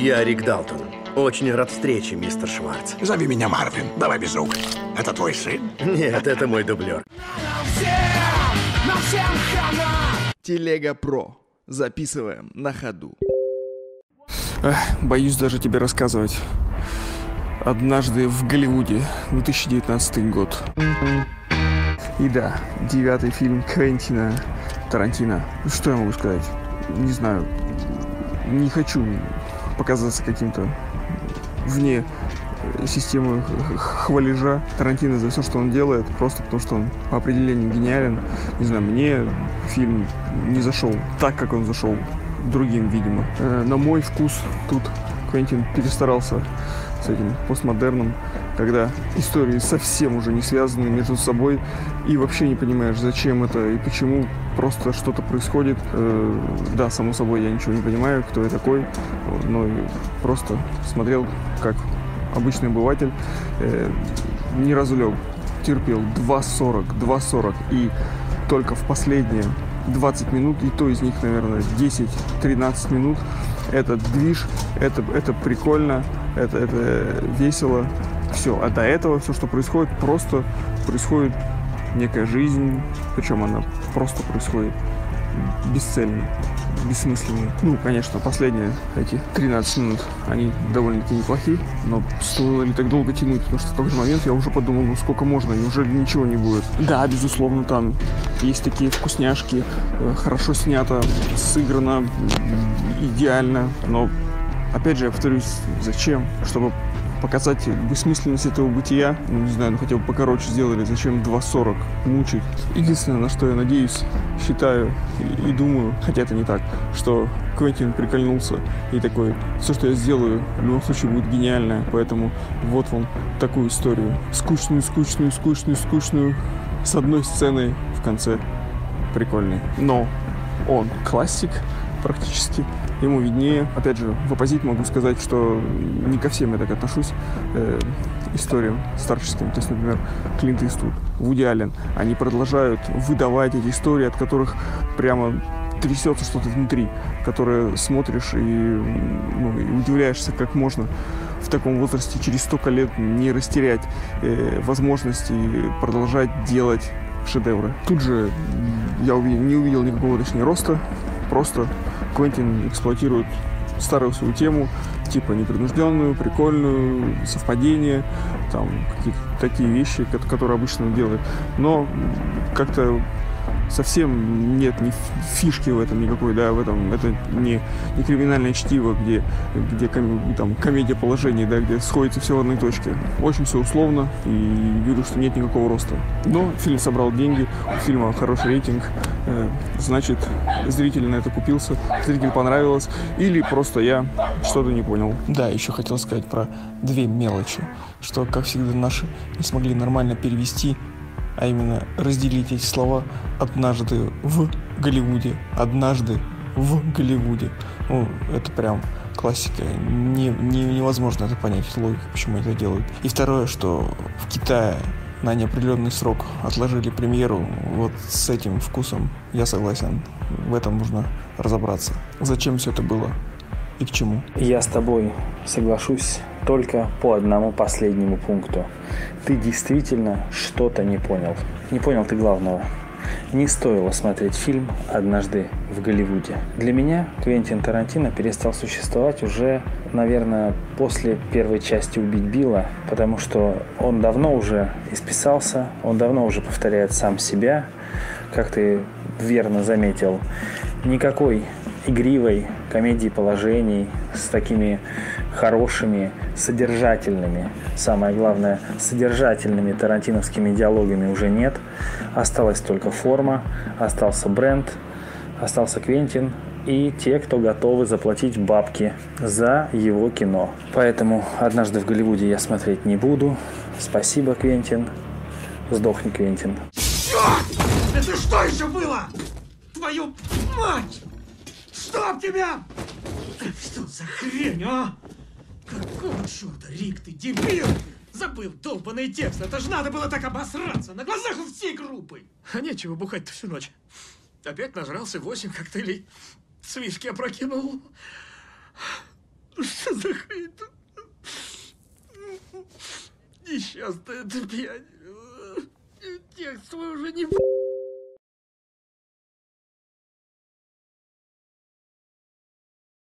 Я Рик Далтон. Очень рад встрече, мистер Шварц. Зови меня Марвин. Давай без рук. Это твой сын? Нет, это мой дублер. Телега Про. Записываем на ходу. Эх, боюсь даже тебе рассказывать. Однажды в Голливуде, 2019 год. И да, девятый фильм Квентина Тарантино. Что я могу сказать? Не знаю. Не хочу показаться каким-то вне системы хвалежа Тарантино за все, что он делает, просто потому что он по определению гениален. Не знаю, мне фильм не зашел так, как он зашел другим, видимо. Э, на мой вкус тут Квентин перестарался с этим постмодерном, когда истории совсем уже не связаны между собой и вообще не понимаешь, зачем это и почему просто что-то происходит. Э, да, само собой, я ничего не понимаю, кто я такой, но просто смотрел, как обычный обыватель, э, ни разу лег, терпел 2.40, 2.40 и только в последние 20 минут, и то из них, наверное, 10-13 минут, это движ, это, это прикольно, это, это весело, все. А до этого все, что происходит, просто происходит некая жизнь, причем она просто происходит бесцельно, бессмысленно. Ну, конечно, последние эти 13 минут, они довольно-таки неплохие, но стоило ли так долго тянуть, потому что в какой-то момент я уже подумал, ну сколько можно, неужели ничего не будет? Да, безусловно, там есть такие вкусняшки, э, хорошо снято, сыграно идеально, но опять же, я повторюсь, зачем? Чтобы показать бессмысленность этого бытия. Ну, не знаю, ну хотя бы покороче сделали, зачем 2.40 мучить. Единственное, на что я надеюсь, считаю и, и думаю, хотя это не так, что Квентин прикольнулся и такой, все, что я сделаю, в любом случае будет гениально, поэтому вот вам такую историю. Скучную, скучную, скучную, скучную, с одной сценой в конце прикольный. Но он классик практически ему виднее. Опять же, в оппозит могу сказать, что не ко всем я так отношусь э, историям старческим. То есть, например, Клинт Иствуд, Вуди Аллен, они продолжают выдавать эти истории, от которых прямо трясется что-то внутри, которое смотришь и, ну, и удивляешься, как можно в таком возрасте через столько лет не растерять э, возможности продолжать делать шедевры. Тут же я увидел, не увидел никакого, точнее, роста, просто Квентин эксплуатирует старую свою тему, типа непринужденную, прикольную, совпадение, там какие-то такие вещи, которые обычно он делает. Но как-то совсем нет ни фишки в этом никакой, да, в этом это не, не криминальное чтиво, где, где ком, там, комедия положений, да, где сходится все в одной точке. Очень все условно, и вижу, что нет никакого роста. Но фильм собрал деньги, у фильма хороший рейтинг, э, значит, зритель на это купился, зритель понравилось, или просто я что-то не понял. Да, еще хотел сказать про две мелочи, что, как всегда, наши не смогли нормально перевести а именно разделить эти слова «однажды в Голливуде», «однажды в Голливуде». Ну, это прям классика. Не, не, невозможно это понять, логику, почему это делают. И второе, что в Китае на неопределенный срок отложили премьеру, вот с этим вкусом я согласен. В этом нужно разобраться. Зачем все это было и к чему? Я с тобой соглашусь только по одному последнему пункту. Ты действительно что-то не понял. Не понял ты главного. Не стоило смотреть фильм «Однажды в Голливуде». Для меня Квентин Тарантино перестал существовать уже, наверное, после первой части «Убить Билла», потому что он давно уже исписался, он давно уже повторяет сам себя, как ты верно заметил. Никакой игривой комедии положений с такими хорошими, содержательными, самое главное, содержательными тарантиновскими диалогами уже нет. Осталась только форма, остался бренд, остался Квентин и те, кто готовы заплатить бабки за его кино. Поэтому однажды в Голливуде я смотреть не буду. Спасибо, Квентин. Сдохни, Квентин. Черт! Это что еще было? Твою мать! Чтоб тебя! Что за хрень, а? Какого черта, Рик, ты дебил? Забыл долбанный текст. Это же надо было так обосраться на глазах у всей группы. А нечего бухать-то всю ночь. Опять нажрался восемь коктейлей. С виски опрокинул. Ну что за хрень тут? Несчастная ты пьянь. Текст свой уже не